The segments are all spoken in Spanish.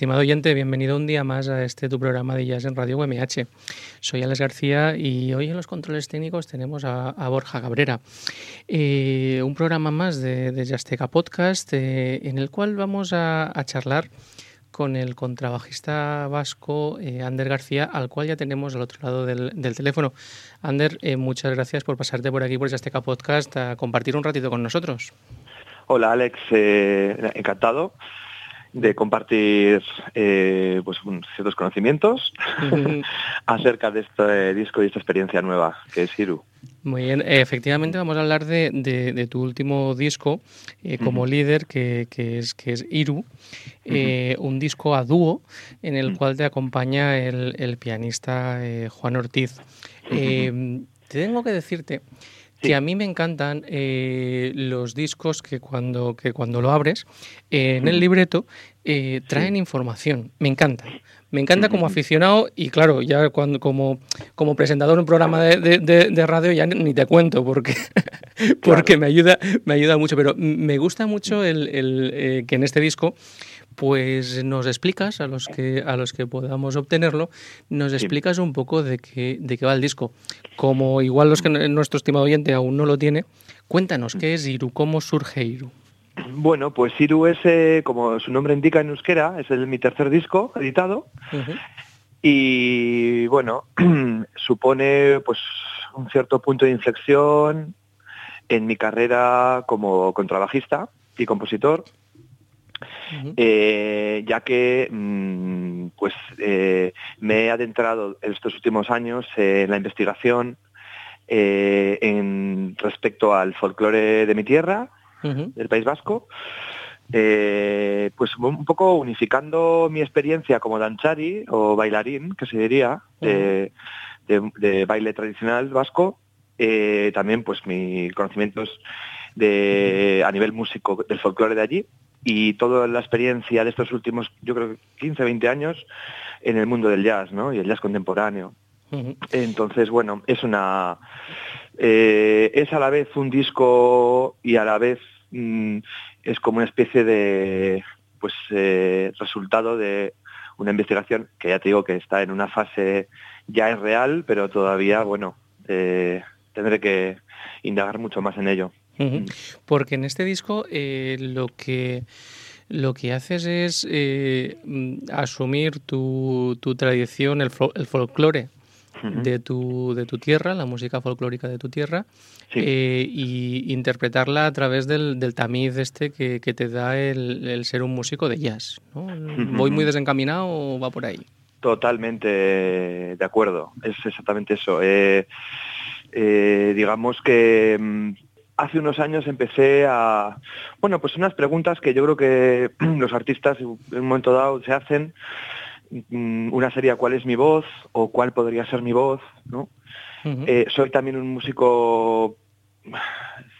Estimado oyente, bienvenido un día más a este tu programa de Jazz en Radio UMH. Soy Alex García y hoy en los controles técnicos tenemos a, Borja Cabrera. Eh, un programa más de, de Podcast eh, en el cual vamos a, charlar con el contrabajista vasco eh, Ander García, al cual ya tenemos al otro lado del, teléfono. Ander, muchas gracias por pasarte por aquí por Jazzteca Podcast a compartir un ratito con nosotros. Hola Alex, encantado de compartir eh, pues, ciertos conocimientos acerca de este disco y esta experiencia nueva que es Iru. Muy bien, efectivamente vamos a hablar de, tu último disco eh, como líder, que, es, que es Iru, eh, un disco a dúo en el cual te acompaña el, pianista Juan Ortiz. tengo que decirte que a mí me encantan eh, los discos que cuando, que cuando lo abres, eh, en el libreto, eh, traen información. Me encanta. Me encanta como aficionado y claro, ya cuando como, como presentador de un programa de, de, radio ya ni te cuento porque, porque me, ayuda, me ayuda mucho. Pero me gusta mucho el, el que en este disco pues nos explicas a los que a los que podamos obtenerlo, nos explicas un poco de qué de qué va el disco. Como igual los que nuestro estimado oyente aún no lo tiene, cuéntanos qué es Iru, cómo surge Iru. Bueno, pues Iru es, eh, como su nombre indica en euskera, es el, mi tercer disco editado. Y bueno, supone pues un cierto punto de inflexión en mi carrera como contrabajista y compositor eh, ya que mm, pues eh, me he adentrado en estos últimos años en la investigación eh, en respecto al folclore de mi tierra, del País Vasco, pues un poco unificando mi experiencia como danchari o bailarín, que se diría, de, baile tradicional vasco, también pues mis conocimientos de, a nivel músico del folclore de allí y toda la experiencia de estos últimos, yo creo, 15, 20 años en el mundo del jazz, ¿no? Y el jazz contemporáneo. Entonces, bueno, es una... Eh, es a la vez un disco y a la vez mm, es como una especie de pues eh, resultado de una investigación que ya te digo que está en una fase ya es real, pero todavía, bueno, eh, tendré que indagar mucho más en ello. Porque en este disco eh, lo que lo que haces es eh, mm, asumir tu, tu, tradición, el, el folclore de, tu, de tu tierra, la música folclórica de tu tierra, eh, y interpretarla a través del, del tamiz este que, que te da el, el, ser un músico de jazz. ¿no? ¿Voy muy desencaminado o va por ahí? Totalmente de acuerdo, es exactamente eso. digamos que mm, hace unos años empecé a, bueno, pues unas preguntas que yo creo que los artistas en un momento dado se hacen. Mm, una sería cuál es mi voz o cuál podría ser mi voz, ¿no? Eh, soy también un músico,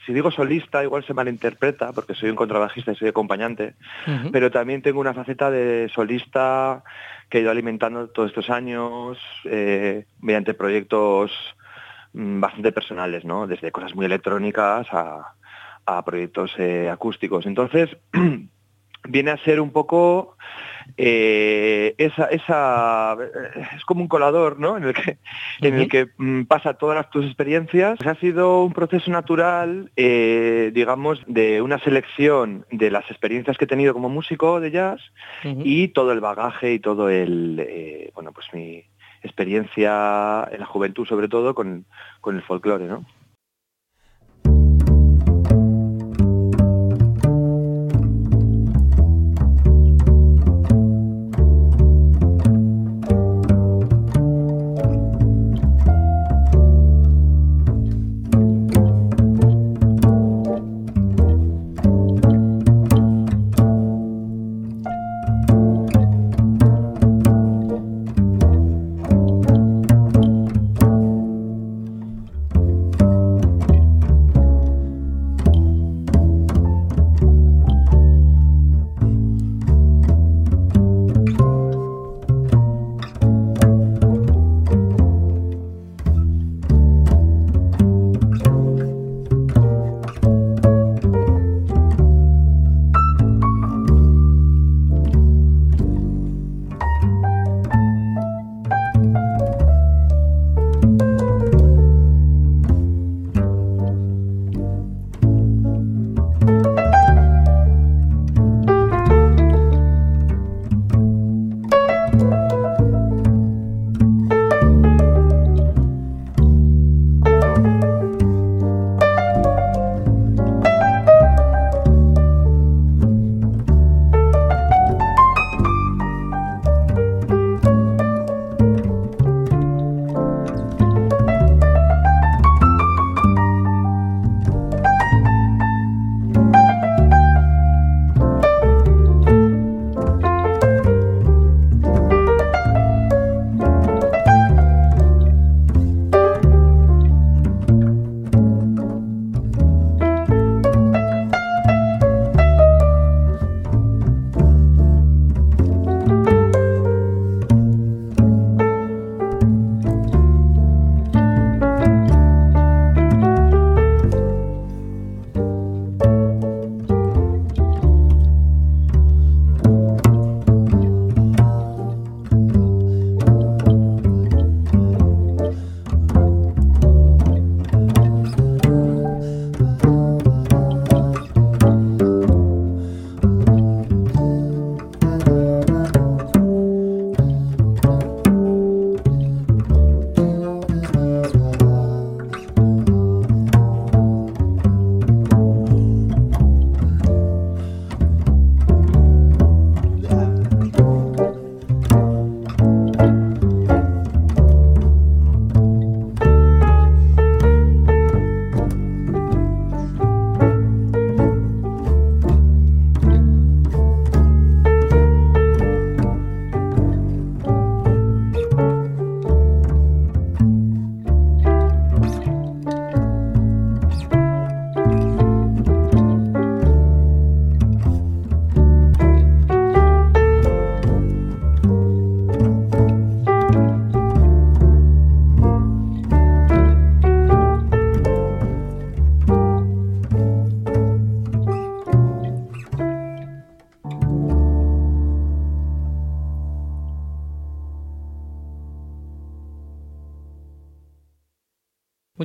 si digo solista, igual se malinterpreta porque soy un contrabajista y soy acompañante, pero también tengo una faceta de solista que he ido alimentando todos estos años eh, mediante proyectos bastante personales, ¿no? Desde cosas muy electrónicas a, proyectos eh, acústicos. Entonces, viene a ser un poco eh, esa, esa es como un colador ¿no? en el que en el que mm, pasa todas tus experiencias ha sido un proceso natural eh, digamos de una selección de las experiencias que he tenido como músico de jazz y todo el bagaje y todo el bueno pues mi experiencia en la juventud sobre todo con, con el folclore, ¿no?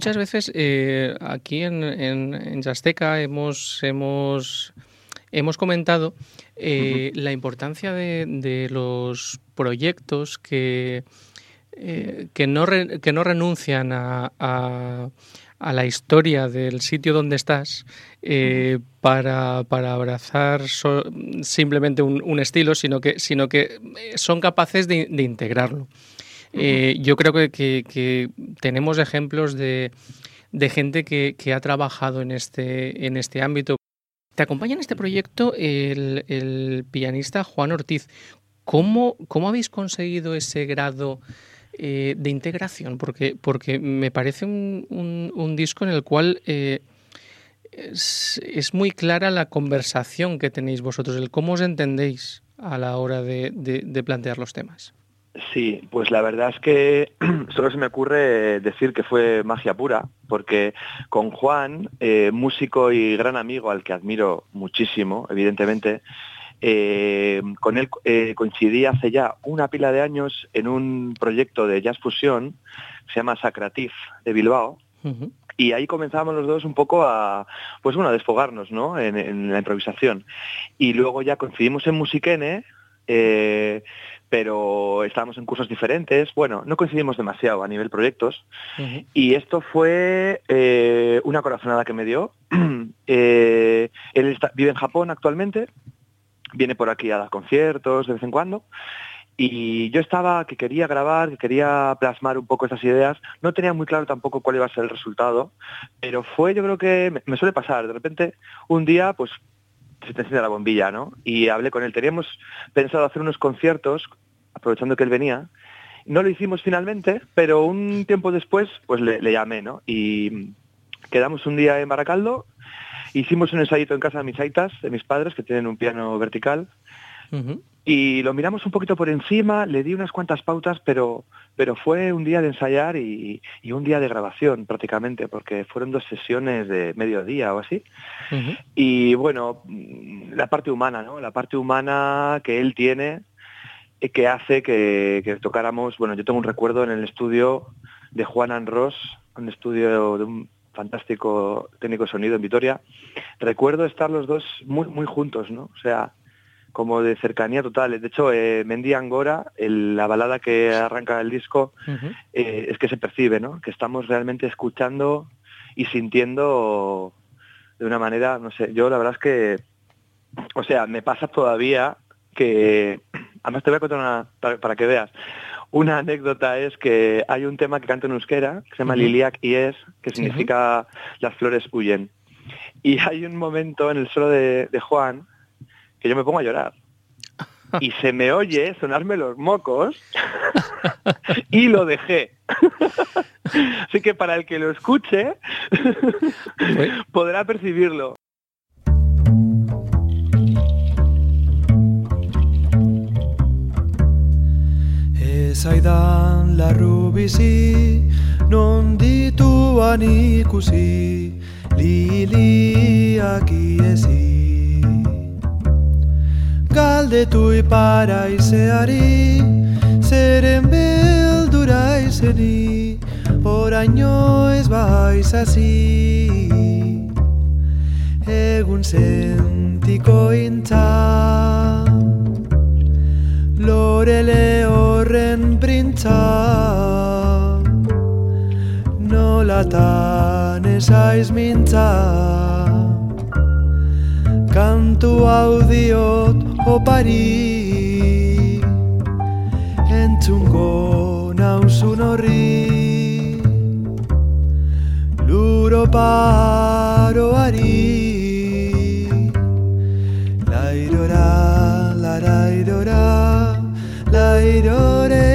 Muchas veces eh, aquí en, en, en Yasteca hemos, hemos, hemos comentado eh, la importancia de, de, los proyectos que, eh, que, no, re, que no renuncian a, a a la historia del sitio donde estás para, para, abrazar so, simplemente un, un, estilo, sino que, sino que son capaces de, de integrarlo. Eh, yo creo que, que, tenemos ejemplos de, de gente que, que, ha trabajado en este, en este ámbito. Te acompaña en este proyecto el, el pianista Juan Ortiz. ¿Cómo, ¿Cómo habéis conseguido ese grado eh, de integración? Porque, porque me parece un, un, un disco en el cual eh, es, muy clara la conversación que tenéis vosotros, el cómo os entendéis a la hora de plantear los temas. Sí, pues la verdad es que solo se me ocurre decir que fue magia pura, porque con Juan, eh, músico y gran amigo al que admiro muchísimo, evidentemente, eh, con él eh, coincidí hace ya una pila de años en un proyecto de jazz fusión que se llama Sacratif de Bilbao. Uh -huh. Y ahí comenzamos los dos un poco a, pues bueno, a desfogarnos, ¿no? En, en la improvisación. Y luego ya coincidimos en Musiquene, eh, pero estábamos en cursos diferentes. Bueno, no coincidimos demasiado a nivel proyectos. Uh -huh. Y esto fue eh, una corazonada que me dio. eh, él está, vive en Japón actualmente viene por aquí a dar conciertos de vez en cuando. Y yo estaba que quería grabar, que quería plasmar un poco estas ideas. No tenía muy claro tampoco cuál iba a ser el resultado, pero fue, yo creo que me suele pasar. De repente, un día, pues se te enciende la bombilla, ¿no? Y hablé con él. Teníamos pensado hacer unos conciertos, aprovechando que él venía. No lo hicimos finalmente, pero un tiempo después, pues le, le llamé, ¿no? Y quedamos un día en Baracaldo hicimos un ensayito en casa de mis aitas, de mis padres, que tienen un piano vertical, uh -huh. y lo miramos un poquito por encima, le di unas cuantas pautas, pero, pero fue un día de ensayar y, y, un día de grabación prácticamente, porque fueron dos sesiones de mediodía o así. Uh -huh. Y bueno, la parte humana, ¿no? La parte humana que él tiene, eh, que hace que, que tocáramos, bueno, yo tengo un recuerdo en el estudio de Juan Anros, un estudio de un fantástico técnico sonido en Vitoria, recuerdo estar los dos muy, muy juntos, ¿no? O sea, como de cercanía total. De hecho, eh, Mendy Angora, el, la balada que arranca el disco, uh -huh. eh, es que se percibe, ¿no? Que estamos realmente escuchando y sintiendo de una manera, no sé, yo la verdad es que, o sea, me pasa todavía que, además te voy a contar una, para, para que veas, una anécdota es que hay un tema que canta en euskera, que se llama uh -huh. Liliac y es, que significa uh -huh. las flores huyen. Y hay un momento en el solo de, de, Juan que yo me pongo a llorar. Y se me oye sonarme los mocos y lo dejé. Así que para el que lo escuche podrá percibirlo. zaidan larru bizi non dituan ikusi liliak iezi galdetu iparaizeari zeren beldura izeni oraino ez baizazi egun sentiko intza lorele horren printza nolatan esaiz mintza kantu audiot opari entzungo nauzun horri. Luro paroari lairora larairora Lairorele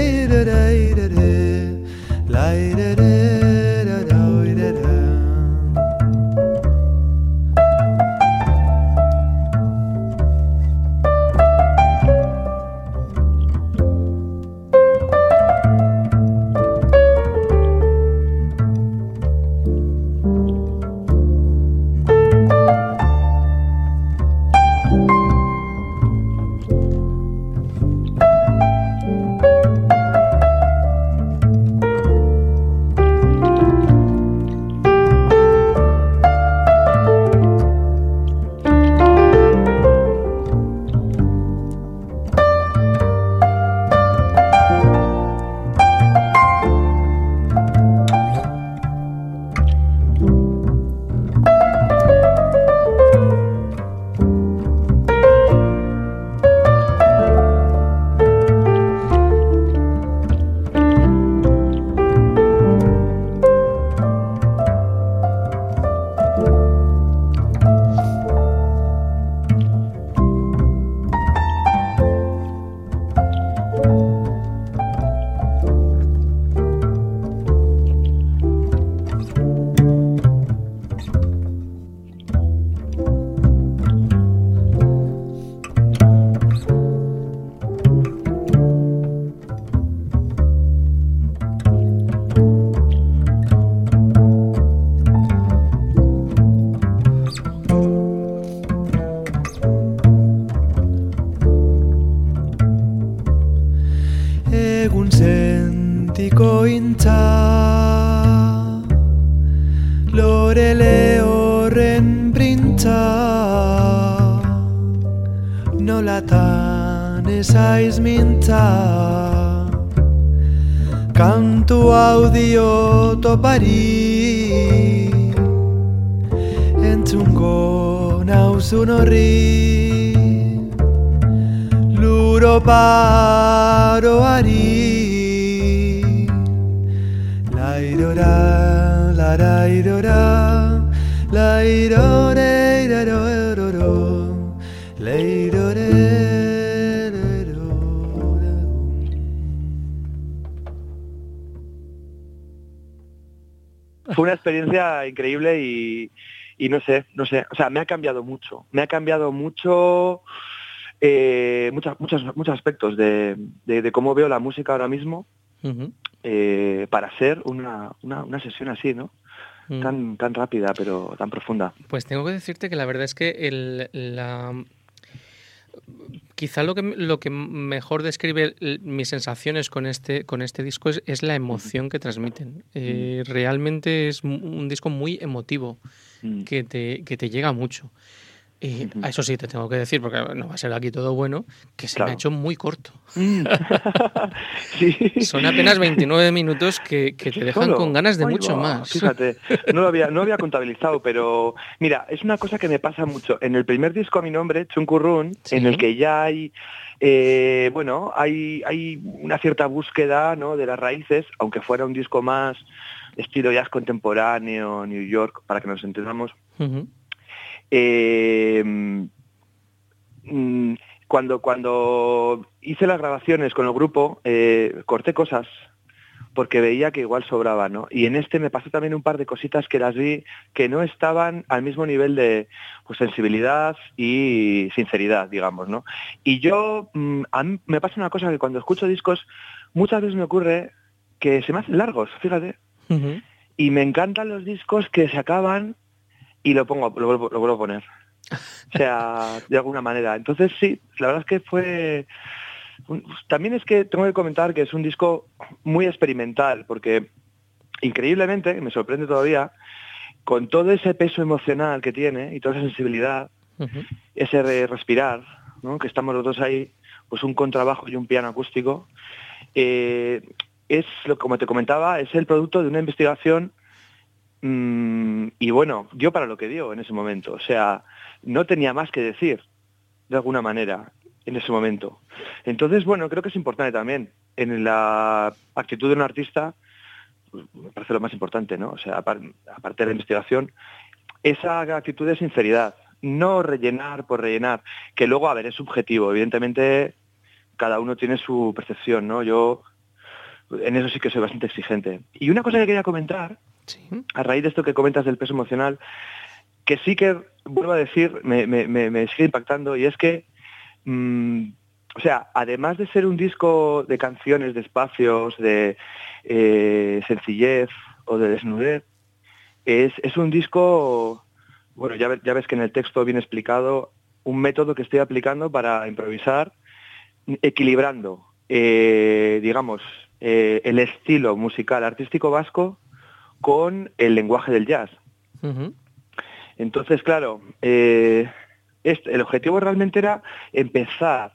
roubaria. Fue una experiencia increíble y, y no sé, no sé, o sea, me ha cambiado mucho, me ha cambiado mucho eh, muchas, muchos, muchos aspectos de, de- de cómo veo la música ahora mismo eh, para una, una, una sesión así, ¿no? Mm. Tan, tan rápida, pero tan profunda. Pues tengo que decirte que la verdad es que el, la... quizá lo que, lo que mejor describe el- mis sensaciones con este, con este disco es, es la emoción que transmiten. Eh, realmente es un disco muy emotivo Mm. que te, que te llega mucho. Y a eso sí te tengo que decir, porque no va a ser aquí todo bueno, que se me Claro. ha hecho muy corto. Mm. sí. Son apenas 29 minutos que, que te dejan Solo. con ganas de mucho va, más. Fíjate, no lo, había, no lo había contabilizado, pero mira, es una cosa que me pasa mucho. En el primer disco a mi nombre, Chunkurrun, Sí. en el que ya hay, eh, bueno, hay, hay una cierta búsqueda ¿no? de las raíces, aunque fuera un disco más estilo jazz contemporáneo, New York, para que nos entendamos. Eh, mm, cuando, cuando hice las grabaciones con el grupo, eh, corté cosas porque veía que igual sobraba, ¿no? Y en este me pasó también un par de cositas que las vi que no estaban al mismo nivel de pues, sensibilidad y sinceridad, digamos, ¿no? Y yo, mm, a mí me pasa una cosa que cuando escucho discos, muchas veces me ocurre que se me hacen largos, fíjate, y me encantan los discos que se acaban y lo pongo lo vuelvo, lo vuelvo a poner. O sea de alguna manera. Entonces sí la verdad es que fue también es que tengo que comentar que es un disco muy experimental porque increíblemente me sorprende todavía con todo ese peso emocional que tiene y toda esa sensibilidad ese re- respirar, ¿no? que estamos los dos ahí, pues un contrabajo y un piano acústico, eh, es, lo, como te comentaba, es el producto de una investigación mm, y bueno, dio para lo que dio en ese momento. O sea, no tenía más que decir, de alguna manera, en ese momento. Entonces, bueno, creo que es importante también en la actitud de un artista, me parece lo más importante, ¿no? O sea, apar- aparte de la investigación, esa actitud de sinceridad, no rellenar por rellenar, que luego, a ver, es subjetivo, evidentemente cada uno tiene su percepción, ¿no? Yo en eso sí que soy bastante exigente. Y una cosa que quería comentar, A raíz de esto que comentas del peso emocional, que sí que, vuelvo a decir, me, sigue impactando, y es que, mm, o sea, además de ser un disco de canciones, de espacios, de eh, sencillez o de desnudez, es, es un disco, bueno, ya, ya ves que en el texto viene explicado un método que estoy aplicando para improvisar, equilibrando, eh, digamos, eh, el estilo musical artístico vasco con el lenguaje del jazz. Entonces, claro, eh, este- el objetivo realmente era empezar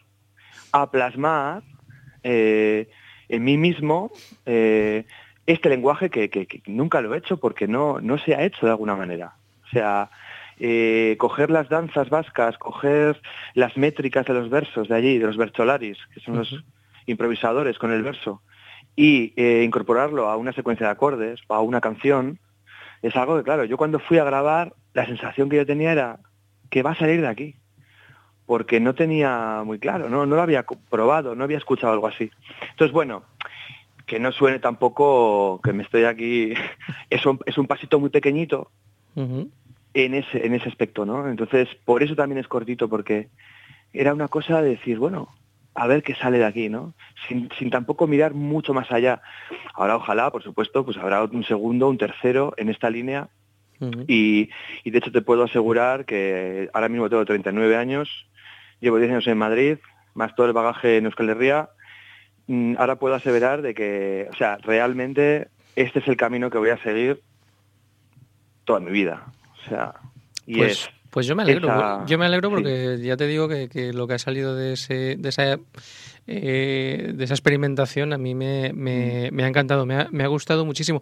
a plasmar eh, en mí mismo eh, este lenguaje que, que- que nunca lo he hecho porque no, no se ha hecho de alguna manera. O sea, eh, coger las danzas vascas, coger las métricas de los versos de allí, de los bercholaris, que son los improvisadores con el verso, y eh, incorporarlo a una secuencia de acordes o a una canción, es algo que, claro, yo cuando fui a grabar, la sensación que yo tenía era que va a salir de aquí, porque no tenía muy claro, no, no lo había probado, no había escuchado algo así. Entonces, bueno, que no suene tampoco que me estoy aquí, es un, es un pasito muy pequeñito en ese, en ese aspecto, ¿no? Entonces, por eso también es cortito, porque era una cosa de decir, bueno, a ver qué sale de aquí, ¿no? Sin, sin tampoco mirar mucho más allá. Ahora, ojalá, por supuesto, pues habrá un segundo, un tercero en esta línea y, y de hecho te puedo asegurar que ahora mismo tengo 39 años, llevo 10 años en Madrid, más todo el bagaje en Euskal Herria. Mm, Ahora puedo aseverar de que, o sea, realmente este es el camino que voy a seguir toda mi vida. O sea, y Pues, es pues yo me alegro. esa- Yo me alegro sí. porque ya te digo que, que lo que ha salido de, ese, de, esa, eh, de esa experimentación a mí me, me- me ha encantado, me ha, me ha gustado muchísimo.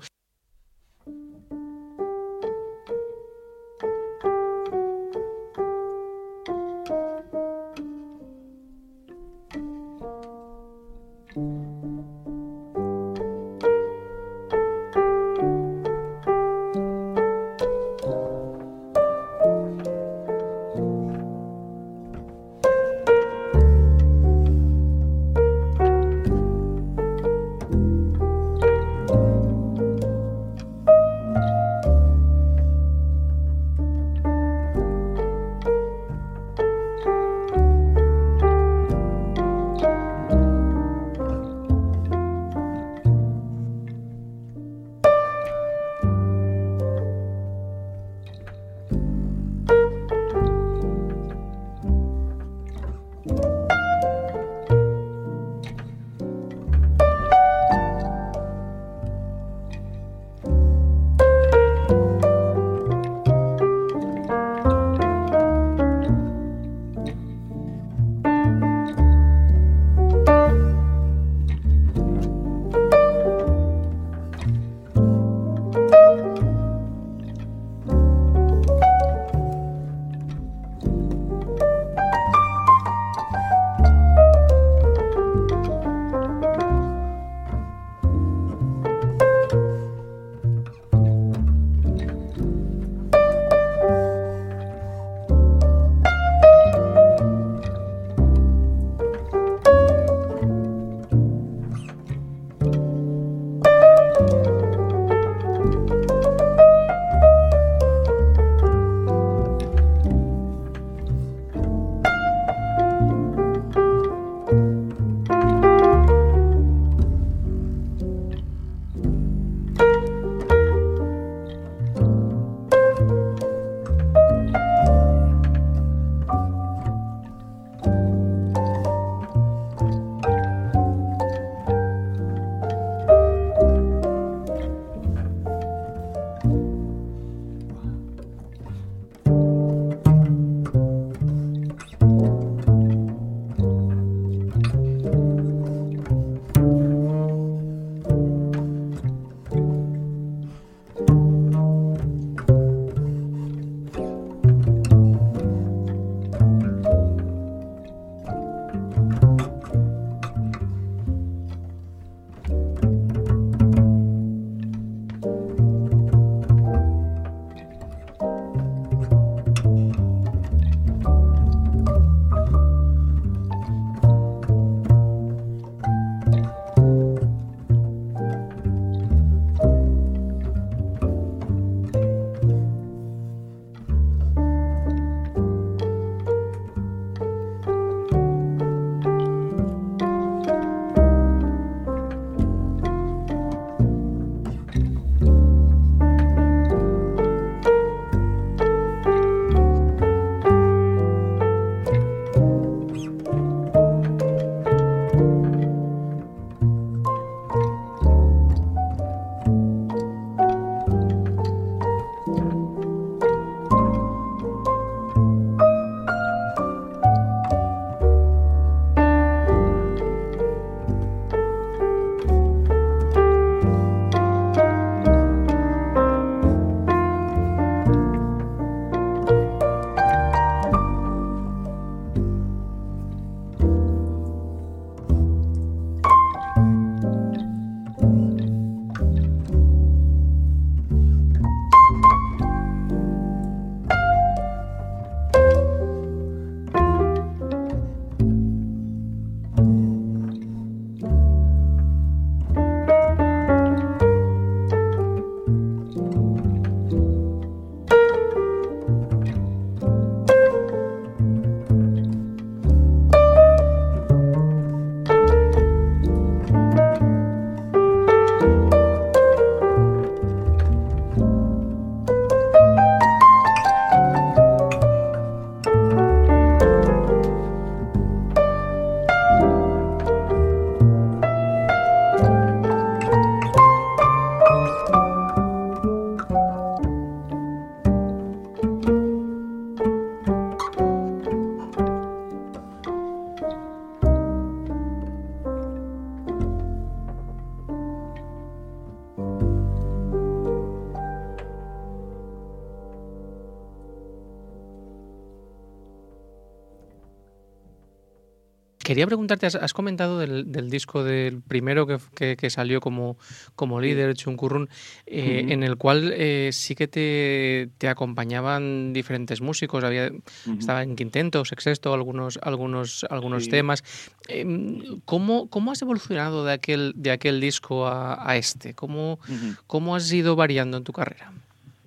Quería preguntarte, has, comentado del, disco del primero que, que, salió como, como líder, Chunkurrun, eh, en el cual eh, sí que te, te, acompañaban diferentes músicos, había, estaba en quinteto, sexteto, algunos, algunos, algunos temas. Em, ¿cómo, ¿Cómo has evolucionado de aquel, de aquel disco a, este? ¿Cómo, ¿Cómo has ido variando en tu carrera?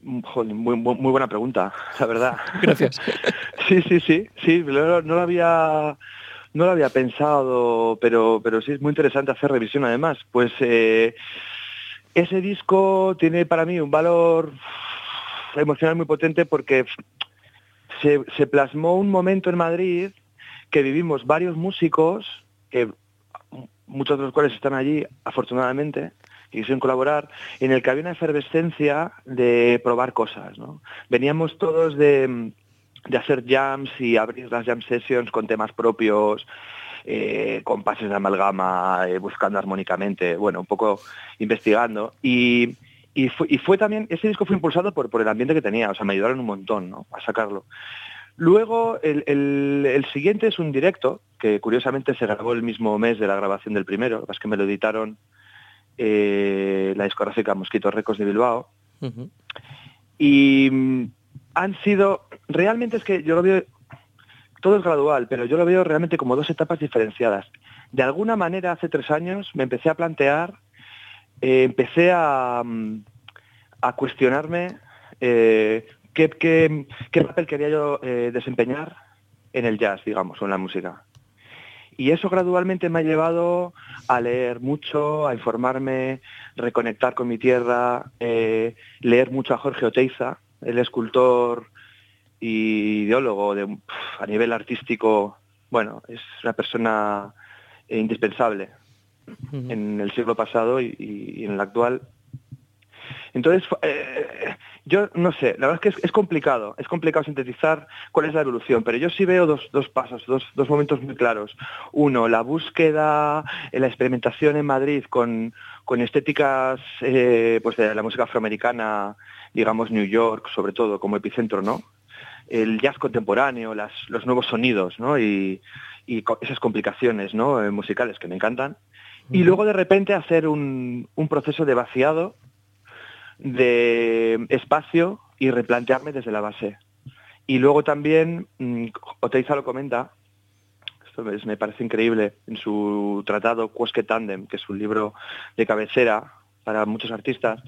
muy, muy, buena pregunta, la verdad. Gracias. sí, sí, sí, sí, no, lo había no lo había pensado, pero, pero sí es muy interesante hacer revisión además. Pues eh, ese disco tiene para mí un valor emocional muy potente porque se, plasmó un momento en Madrid que vivimos varios músicos, que muchos de los cuales están allí, afortunadamente, y quisieron colaborar, en el que había una efervescencia de probar cosas. ¿no? Veníamos todos de, de hacer jams y abrir las jam sessions con temas propios, eh, con pases de amalgama, eh, buscando armónicamente, bueno, un poco investigando. Y, y, fue, también, ese disco fue impulsado por, por el ambiente que tenía, o sea, me ayudaron un montón ¿no? a sacarlo. Luego, el, el, siguiente es un directo, que curiosamente se grabó el mismo mes de la grabación del primero, es que me lo editaron eh, la discográfica Mosquito Records de Bilbao. Y han sido, realmente es que yo lo veo, todo es gradual, pero yo lo veo realmente como dos etapas diferenciadas. De alguna manera, hace tres años me empecé a plantear, eh, empecé a, mm, a cuestionarme eh, qué, papel quería yo desempeñar en el jazz, digamos, o en la música. Y eso gradualmente me ha llevado a leer mucho, a informarme, reconectar con mi tierra, eh, leer mucho a Jorge Oteiza, el escultor y ideólogo de, a nivel artístico, bueno, es una persona indispensable en el siglo pasado y, en el actual. Entonces, eh, yo no sé, la verdad es que es, complicado, es complicado sintetizar cuál es la evolución, pero yo sí veo dos, pasos, dos, momentos muy claros. Uno, la búsqueda, la experimentación en Madrid con, estéticas eh, pues de la música afroamericana, digamos New York, sobre todo como epicentro, ¿no? El jazz contemporáneo, los nuevos sonidos, ¿no? Y, esas complicaciones ¿no? Eh, musicales que me encantan. Y luego de repente hacer un, un proceso de vaciado de espacio y replantearme desde la base. Y luego también, mm, Oteiza lo comenta, esto me parece increíble, en su tratado Cuesque Tandem, que es un libro de cabecera para muchos artistas,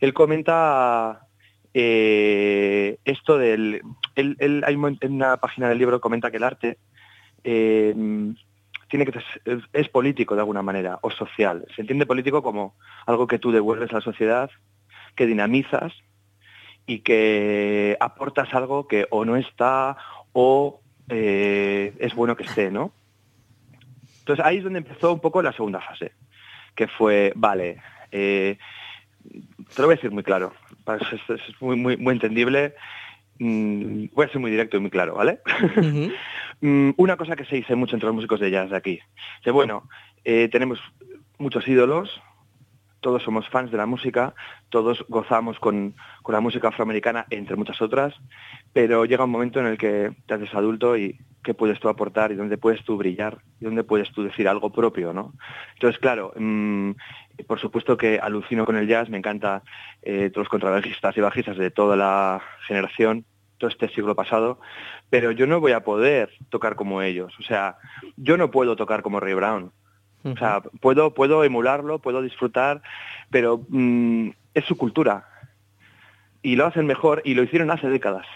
él comenta eh, esto del... Él, en una página del libro comenta que el arte eh, tiene que es político de alguna manera, o social. Se entiende político como algo que tú devuelves a la sociedad que dinamizas y que aportas algo que o no está o eh, es bueno que esté, ¿no? Entonces ahí es donde empezó un poco la segunda fase, que fue, vale, te lo voy a decir muy claro, es, muy, muy, muy entendible, mm, voy a ser muy directo y muy claro, ¿vale? Mm, una cosa que se dice mucho entre los músicos de jazz de aquí, que bueno, eh, tenemos muchos ídolos, todos somos fans de la música, todos gozamos con, la música afroamericana, entre muchas otras, pero llega un momento en el que te haces adulto y qué puedes tú aportar y dónde puedes tú brillar y dónde puedes tú decir algo propio, ¿no? Entonces, claro, mm, por supuesto que alucino con el jazz, me encanta eh, todos los contrabajistas y bajistas de toda la generación, todo este siglo pasado, pero yo no voy a poder tocar como ellos. O sea, yo no puedo tocar como Ray Brown, o sea, puedo, puedo emularlo, puedo disfrutar, pero mm, es su cultura. Y lo hacen mejor y lo hicieron hace décadas.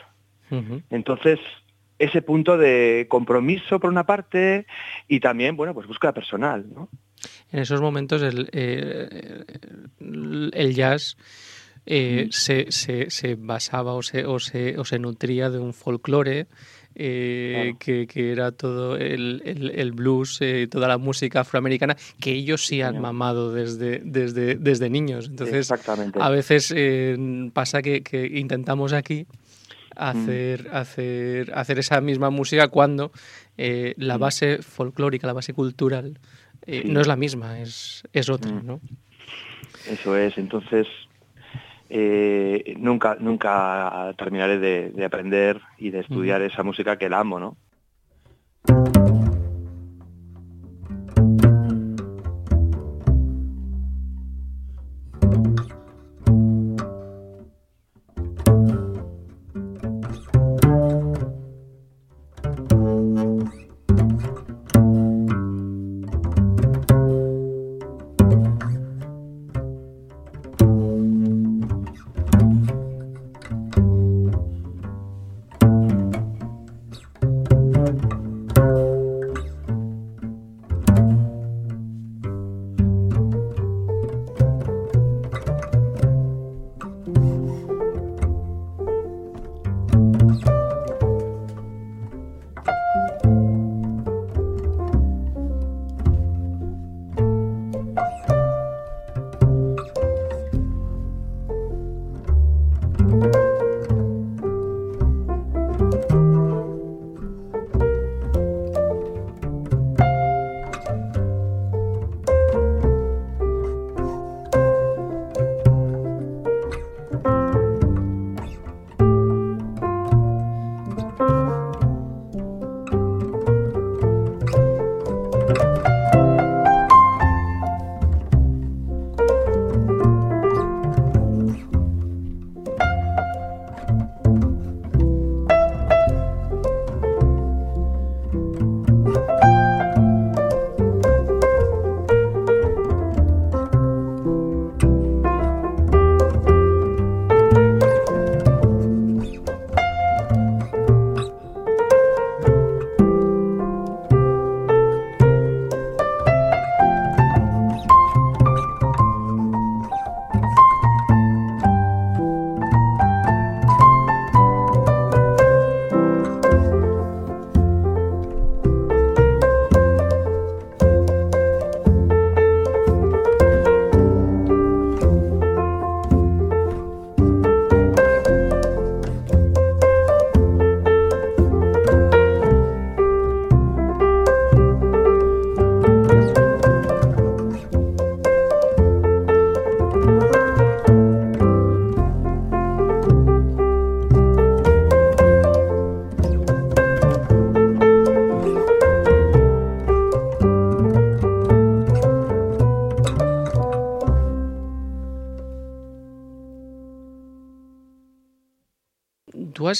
Entonces, ese punto de compromiso por una parte y también, bueno, pues búsqueda personal, ¿no? En esos momentos el, eh, el jazz eh, se, se, se, basaba o se, o se, o se nutría de un folclore eh, que, era todo el, el, blues, eh, toda la música afroamericana, que ellos sí han mamado desde, desde, desde niños. Entonces, a veces eh, pasa que, intentamos aquí hacer, mm. hacer, hacer esa misma música cuando la mm. base folclórica, la base cultural, no es la misma, es, es otra, mm. ¿no? Eso es, entonces eh, nunca, nunca terminaré de, aprender y de estudiar esa música que la amo, ¿no?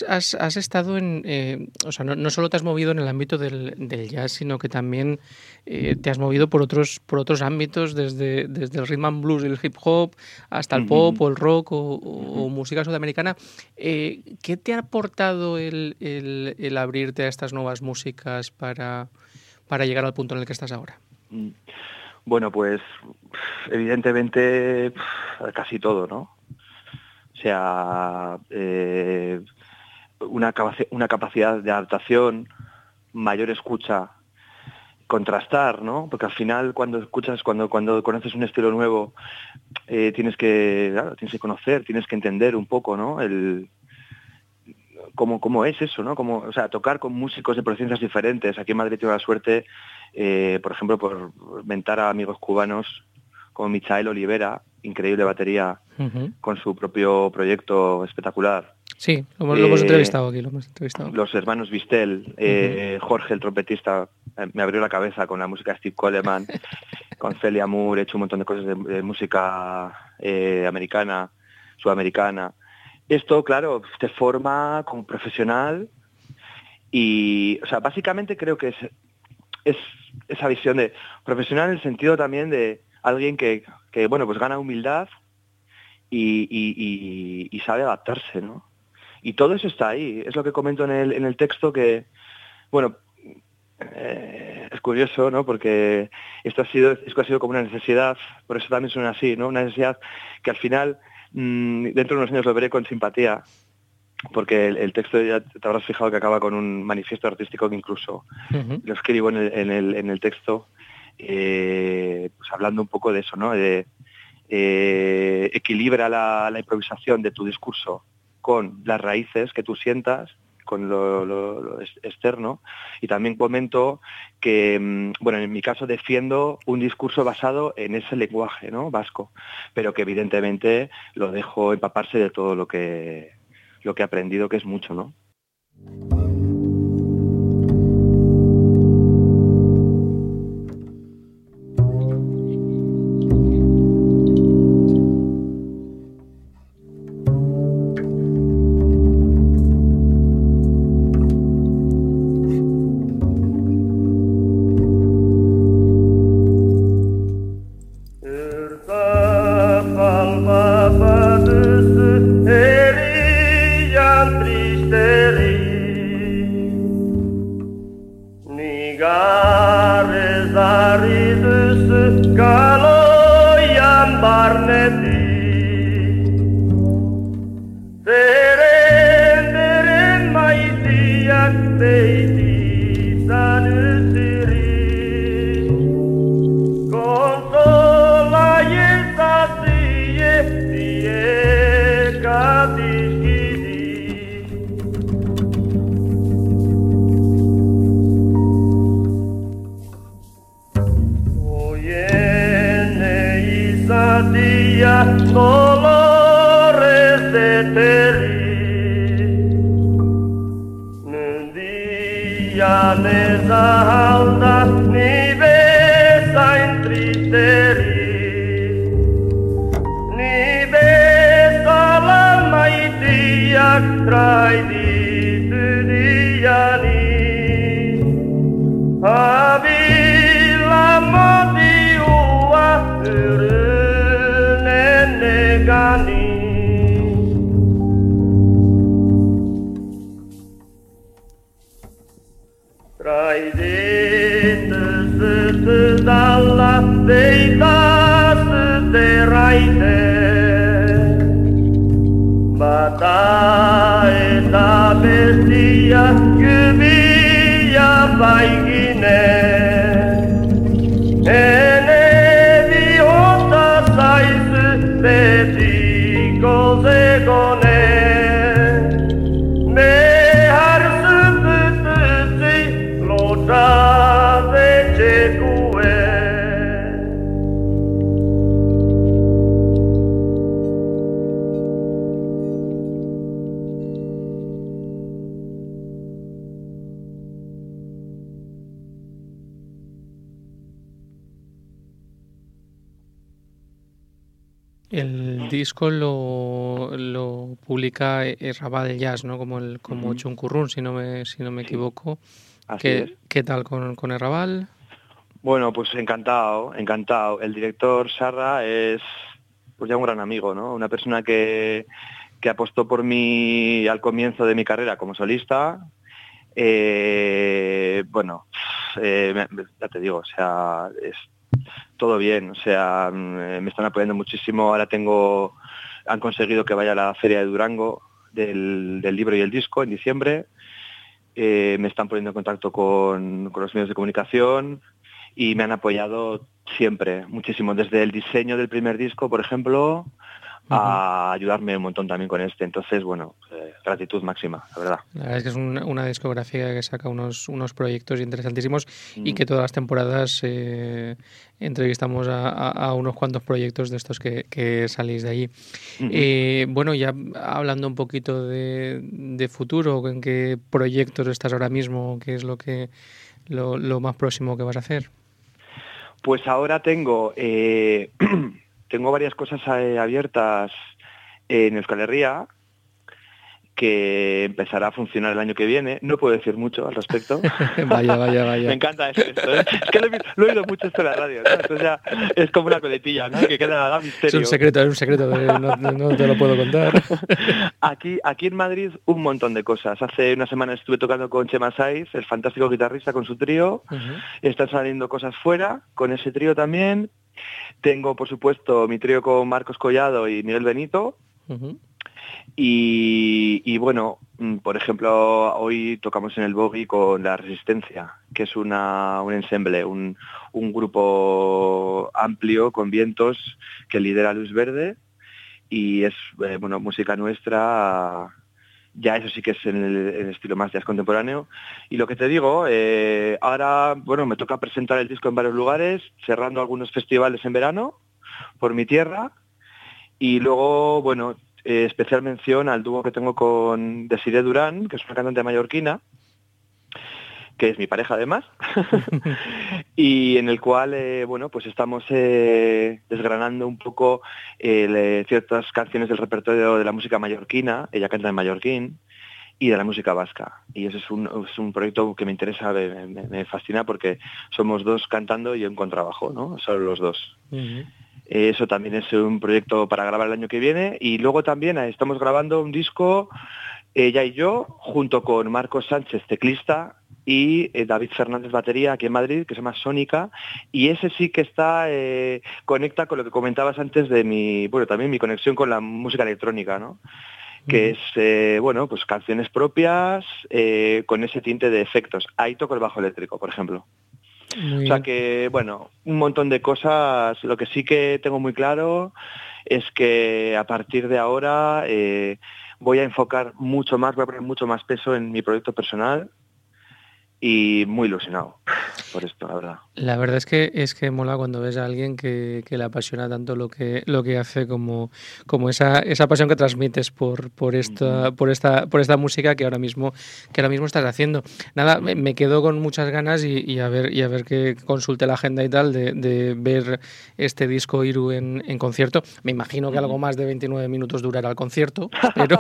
Has, has, has estado en, eh, o sea, no, no, solo te has movido en el ámbito del, del jazz, sino que también eh, te has movido por otros, por otros ámbitos, desde, desde el rhythm and blues y el hip hop hasta el pop o el rock o, o, o música sudamericana. Eh, ¿Qué te ha aportado el, el, el, abrirte a estas nuevas músicas para, para llegar al punto en el que estás ahora? Mm. Bueno, pues evidentemente casi todo, ¿no? O sea, eh, una, una capacidad de adaptación, mayor escucha, contrastar, ¿no? Porque al final cuando escuchas, cuando, cuando conoces un estilo nuevo, eh, tienes que, claro, tienes que conocer, tienes que entender un poco, ¿no? El, cómo, cómo es eso, ¿no? Como, o sea, tocar con músicos de procedencias diferentes. Aquí en Madrid tengo la suerte, eh, por ejemplo, por mentar a amigos cubanos como Michael Olivera, increíble batería, uh -huh. con su propio proyecto espectacular. Sí, lo hemos, eh, lo hemos entrevistado aquí, lo hemos entrevistado. Los hermanos Vistel, eh, uh -huh. Jorge, el trompetista, eh, me abrió la cabeza con la música de Steve Coleman, con Celia Moore, he hecho un montón de cosas de, de música eh, americana, sudamericana. Esto, claro, te forma como profesional y, o sea, básicamente creo que es, es esa visión de profesional en el sentido también de alguien que, que bueno, pues gana humildad y, y, y, y, sabe adaptarse, ¿no? Y todo eso está ahí. Es lo que comento en el, en el texto que, bueno, eh, es curioso, ¿no? Porque esto ha sido, esto ha sido como una necesidad, por eso también suena así, ¿no? Una necesidad que al final, mmm, dentro de unos años lo veré con simpatía, porque el, el, texto ya te habrás fijado que acaba con un manifiesto artístico que incluso uh -huh. lo escribo en el, en el, en el texto, eh, pues hablando un poco de eso, ¿no? De, eh, equilibra la, la, improvisación de tu discurso con las raíces que tú sientas, con lo, externo, y también comento que, mm, bueno, en mi caso defiendo un discurso basado en ese lenguaje, ¿no? Vasco, pero que evidentemente lo dejo empaparse de todo lo que, lo que he aprendido, que es mucho, ¿no? Disco lo, lo publica Rabal Jazz, ¿no? Como el como Ujú. Chunkurrun, si no me si no me Sí. equivoco. Así ¿Qué, es. ¿Qué tal con, con Errabal? Bueno, pues encantado, encantado. El director Sarra es pues ya un gran amigo, ¿no? Una persona que, que apostó por mí al comienzo de mi carrera como solista. Eh, bueno, eh, ya te digo, o sea, es todo bien, o sea, mm, me están apoyando muchísimo. Ahora tengo, han conseguido que vaya a la feria de Durango del, del libro y el disco en diciembre. Eh, me están poniendo en contacto con, con los medios de comunicación y me han apoyado siempre, muchísimo, desde el diseño del primer disco, por ejemplo, a ayudarme un montón también con este. Entonces, bueno, eh, gratitud máxima, la verdad. La verdad es que es un- una discografía que saca unos, unos proyectos interesantísimos y Mm. que todas las temporadas eh, entrevistamos a, a- a unos cuantos proyectos de estos que, que salís de allí. Eh, bueno, ya hablando un poquito de, de futuro, ¿en qué proyectos estás ahora mismo? ¿Qué es lo que lo, lo más próximo que vas a hacer? Pues ahora tengo eh, tengo varias cosas eh, abiertas en Euskal Herria que empezará a funcionar el año que viene. No puedo decir mucho al respecto. vaya, vaya, Me vaya. encanta eso, esto, ¿eh? Es que lo he, vi- lo he oído mucho esto en la radio, ¿no? Entonces ya es como una coletilla, ¿no? Que queda a Es misterio. un secreto, es un secreto, no, no te lo puedo contar. Aquí, aquí en Madrid un montón de cosas. Hace una semana estuve tocando con Chema Saiz, el fantástico guitarrista con su trío. Están saliendo cosas fuera con ese trío también. Tengo, por supuesto, mi trío con Marcos Collado y Miguel Benito. Y bueno, mm, por ejemplo, hoy tocamos en el Boggy con La Resistencia, que es una, un ensemble, un, un grupo amplio con vientos que lidera Luz Verde y es eh, bueno música nuestra ya eso sí que es en el, estilo más jazz contemporáneo. Y lo que te digo eh, ahora bueno me toca presentar el disco en varios lugares cerrando algunos festivales en verano por mi tierra. Y luego bueno eh, especial mención al dúo que tengo con Desiree Durán que es una cantante mallorquina que es mi pareja además, y en el cual, eh, bueno, pues estamos eh, desgranando un poco eh, ciertas canciones del repertorio de la música mallorquina, ella canta en mallorquín, y de la música vasca. Y ese es un, es un proyecto que me interesa, me, me- me fascina porque somos dos cantando y un contrabajo, ¿no? Solo los dos. Eso también es un proyecto para grabar el año que viene. Y luego también estamos grabando un disco, ella y yo, junto con Marcos Sánchez, teclista, y eh, David Fernández, batería, aquí en Madrid, que se llama Sónica. Y ese sí que está, eh, conecta con lo que comentabas antes de mi, bueno, también mi conexión con la música electrónica, ¿no? que es, eh, bueno, pues canciones propias eh, con ese tinte de efectos. Ahí toco el bajo eléctrico, por ejemplo. Muy O sea que, bueno, un montón de cosas. Lo que sí que tengo muy claro es que a partir de ahora eh, voy a enfocar mucho más, voy a poner mucho más peso en mi proyecto personal y muy ilusionado por esto, la verdad. La verdad es que es que mola cuando ves a alguien que, que le apasiona tanto lo que lo que hace como, como esa, esa pasión que transmites por, por esta por esta por esta música que ahora mismo que ahora mismo estás haciendo. Nada, me, me quedo con muchas ganas y, y a ver y a ver que consulte la agenda y tal de, de ver este disco Iru en, en concierto. Me imagino que algo más de 29 minutos durará el concierto, pero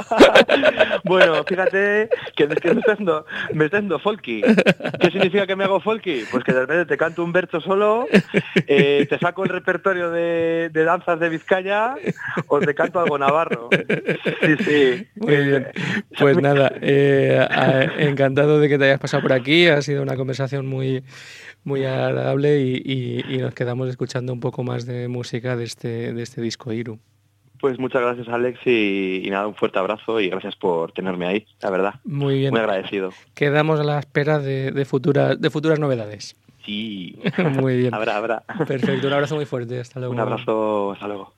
bueno, fíjate que, que me está dando, me está dando folky. ¿Qué significa que me hago folky? Pues que de repente te canto un verso solo, eh, te saco el repertorio de, de danzas de Vizcaya o te canto algo navarro. Sí, sí. Muy bien. Pues nada, eh, encantado de que te hayas pasado por aquí. Ha sido una conversación muy, muy agradable y, y- y nos quedamos escuchando un poco más de música de este, de este disco Iru. Pues muchas gracias Alex y, y nada, un fuerte abrazo y gracias por tenerme ahí, la verdad. Muy bien. Muy agradecido. Quedamos a la espera de, de, futuras, de futuras novedades. Sí. Muy bien. Habrá, habrá. Perfecto, un abrazo muy fuerte. Hasta luego. Un abrazo, hasta luego.